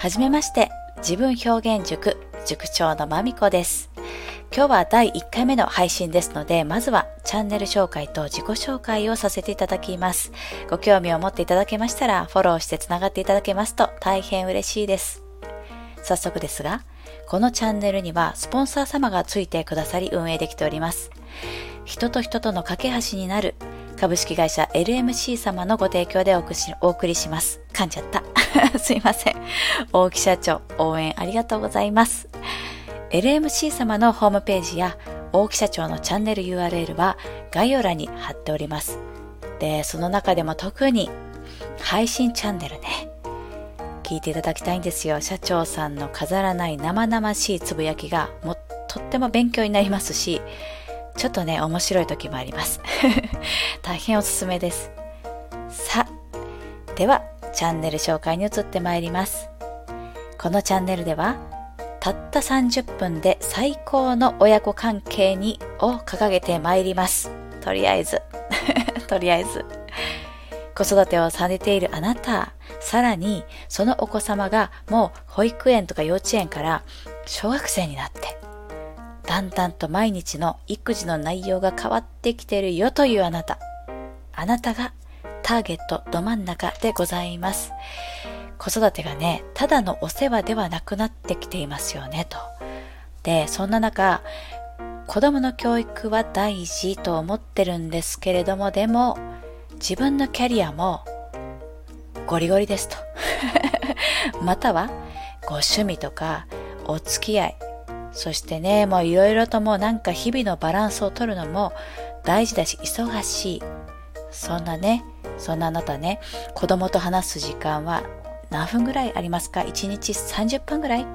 はじめまして、自分表現塾、塾長のまみこです。今日は第1回目の配信ですので、まずはチャンネル紹介と自己紹介をさせていただきます。ご興味を持っていただけましたら、フォローしてつながっていただけますと大変嬉しいです。早速ですが、このチャンネルにはスポンサー様がついてくださり運営できております。人と人との架け橋になる株式会社 LMC 様のご提供でお送りします。噛んじゃった。すいません。大木社長、応援ありがとうございます。LMC 様のホームページや大木社長のチャンネル URL は概要欄に貼っております。で、その中でも特に配信チャンネルね。聞いていただきたいんですよ。社長さんの飾らない生々しいつぶやきがもとっても勉強になりますし、ちょっとね、面白い時もあります。大変おすすめです。さ、では、チャンネル紹介に移ってまいります。このチャンネルでは、たった30分で最高の親子関係にを掲げてまいります。とりあえず。とりあえず。子育てをされているあなた、さらにそのお子様がもう保育園とか幼稚園から小学生になって、だんだんと毎日の育児の内容が変わってきてるよというあなた。あなたがターゲットど真ん中でございます。子育てがね、ただのお世話ではなくなってきていますよねと。で、そんな中、子供の教育は大事と思ってるんですけれども、でも自分のキャリアもゴリゴリですと。またはご趣味とかお付き合い、そしてね、もういろいろともうなんか日々のバランスを取るのも大事だし、忙しい。そんなね、そんなあなたね、子供と話す時間は何分ぐらいありますか ?1 日30分ぐらい？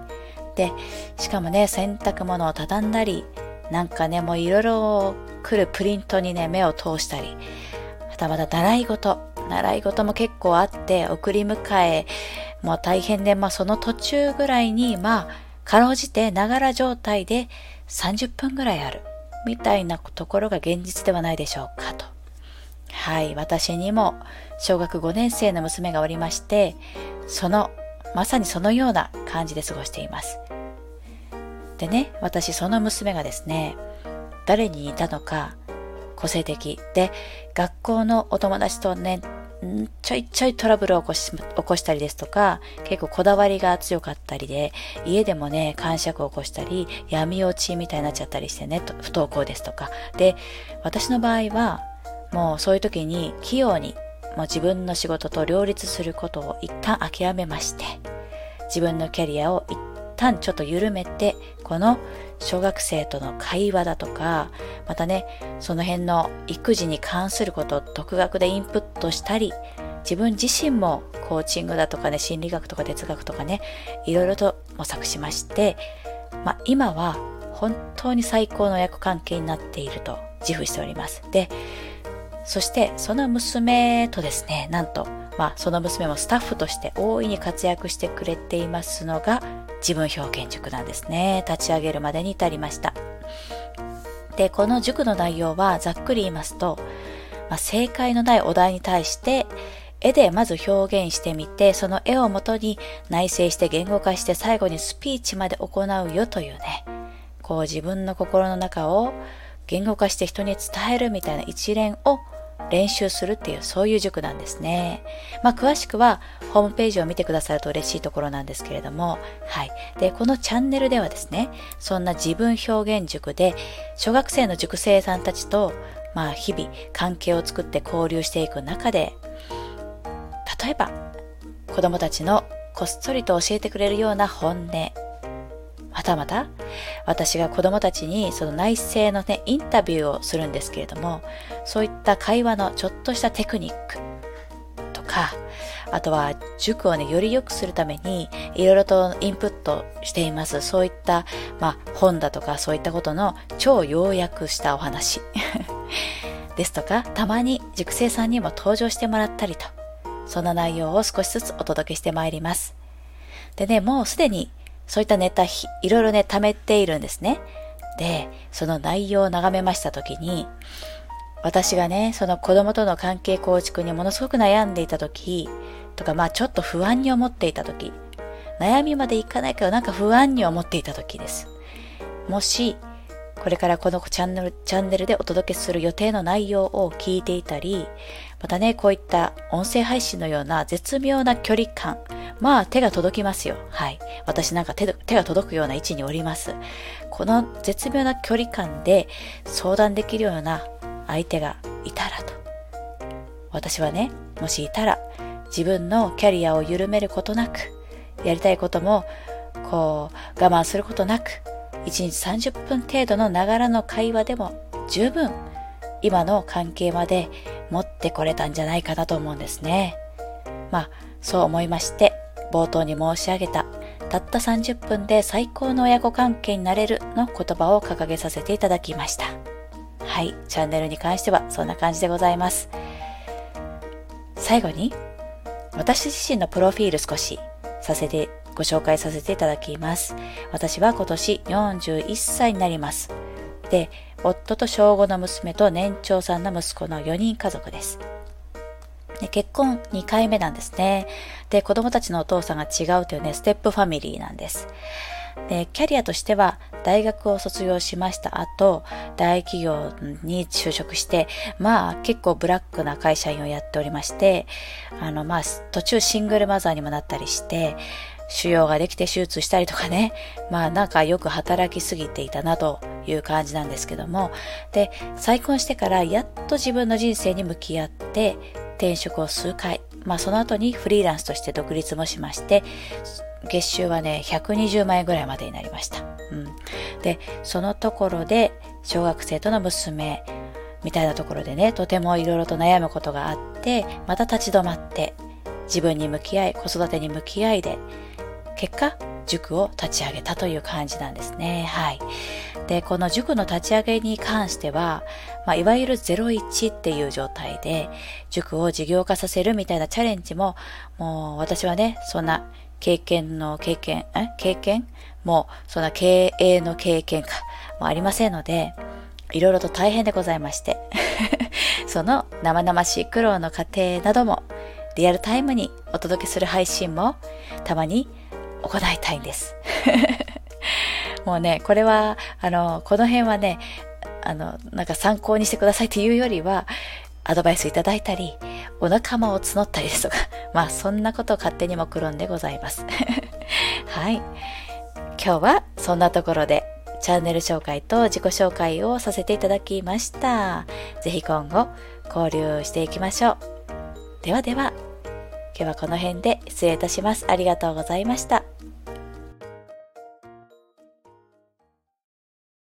で、しかもね、洗濯物を畳んだり、なんかね、もういろいろ来るプリントにね、目を通したり、はたまた習い事、習い事も結構あって、送り迎え、も大変で、まあその途中ぐらいに、まあ、かろうじてながら状態で30分ぐらいあるみたいなところが現実ではないでしょうかと。はい、私にも小学5年生の娘がおりまして、その、まさにそのような感じで過ごしています。でね、私その娘がですね、誰に似たのか、個性的で、学校のお友達とね、ちょいちょいトラブルを起こし起こしたりですとか、結構こだわりが強かったりで、家でもね、感触を起こしたり、闇落ちみたいになっちゃったりしてね、不登校ですとか。で、私の場合は、もうそういう時に器用に、もう自分の仕事と両立することを一旦諦めまして、自分のキャリアを一旦ちょっと緩めて、この小学生との会話だとか、またね、その辺の育児に関することを独学でインプットしたり、自分自身もコーチングだとかね、心理学とか哲学とかね、いろいろと模索しまして、まあ、今は本当に最高の親子関係になっていると自負しております。で、そしてその娘とですね、なんと、まあ、その娘もスタッフとして大いに活躍してくれていますのが自分表現塾なんですね。立ち上げるまでに至りました。で、この塾の内容はざっくり言いますと、まあ、正解のないお題に対して絵でまず表現してみて、その絵をもとに内省して言語化して最後にスピーチまで行うよというね、こう自分の心の中を言語化して人に伝えるみたいな一連を練習するっていうそういう塾なんですね。まあ詳しくはホームページを見てくださると嬉しいところなんですけれども、はい。で、このチャンネルではですね、そんな自分表現塾で小学生の塾生さんたちとまあ日々関係を作って交流していく中で、例えば子供たちのこっそりと教えてくれるような本音、またまた、私が子供たちにその内政のね、インタビューをするんですけれども、そういった会話のちょっとしたテクニックとか、あとは塾をね、より良くするために、いろいろとインプットしています。そういった、まあ、本だとかそういったことの超要約したお話。ですとか、たまに塾生さんにも登場してもらったりと、そんな内容を少しずつお届けしてまいります。でね、もうすでにそういったネタ、いろいろね、貯めているんですね。で、その内容を眺めましたときに、私がね、その子供との関係構築にものすごく悩んでいたとき、とか、まあちょっと不安に思っていたとき、悩みまでいかないけどなんか不安に思っていた時です。もし、これからこのチャンネル、チャンネルでお届けする予定の内容を聞いていたり、またね、こういった音声配信のような絶妙な距離感、まあ手が届きますよ。はい。私なんか手手が届くような位置におります。この絶妙な距離感で相談できるような相手がいたらと。私はね、もしいたら自分のキャリアを緩めることなく、やりたいこともこう我慢することなく、1日30分程度のながらの会話でも十分今の関係まで持ってこれたんじゃないかなと思うんですね。まあ、そう思いまして、冒頭に申し上げた、たった30分で最高の親子関係になれるの言葉を掲げさせていただきました。はい、チャンネルに関してはそんな感じでございます。最後に、私自身のプロフィール少しさせて、ご紹介させていただきます。私は今年41歳になります。で、夫と小5の娘と年長さんの息子の4人家族です。で結婚2回目なんですね。で、子供たちのお父さんが違うというね、ステップファミリーなんです。で、キャリアとしては、大学を卒業しました後、大企業に就職して、まあ結構ブラックな会社員をやっておりまして、あのまあ途中シングルマザーにもなったりして、腫瘍ができて手術したりとかね、まあなんかよく働きすぎていたなという感じなんですけども、で、再婚してからやっと自分の人生に向き合って、転職を数回、まあその後にフリーランスとして独立もしまして、月収はね、120万円ぐらいまでになりました。うん。で、そのところで、小学生との娘、みたいなところでね、とてもいろいろと悩むことがあって、また立ち止まって、自分に向き合い、子育てに向き合いで、結果、塾を立ち上げたという感じなんですね。はい。で、この塾の立ち上げに関しては、まあ、いわゆる01っていう状態で、塾を事業化させるみたいなチャレンジも、もう私はね、そんな経験の経験、え？経験？もう、そんな経営の経験か、もありませんので、いろいろと大変でございまして、その生々しい苦労の過程なども、リアルタイムにお届けする配信も、たまに行いたいんです。もうね、これは、あの、この辺はね、あの、なんか参考にしてくださいっていうよりは、アドバイスいただいたり、お仲間を募ったりですとか、まあそんなことを勝手に目論んでございます。はい。今日はそんなところでチャンネル紹介と自己紹介をさせていただきました。ぜひ今後交流していきましょう。ではでは、今日はこの辺で失礼いたします。ありがとうございました。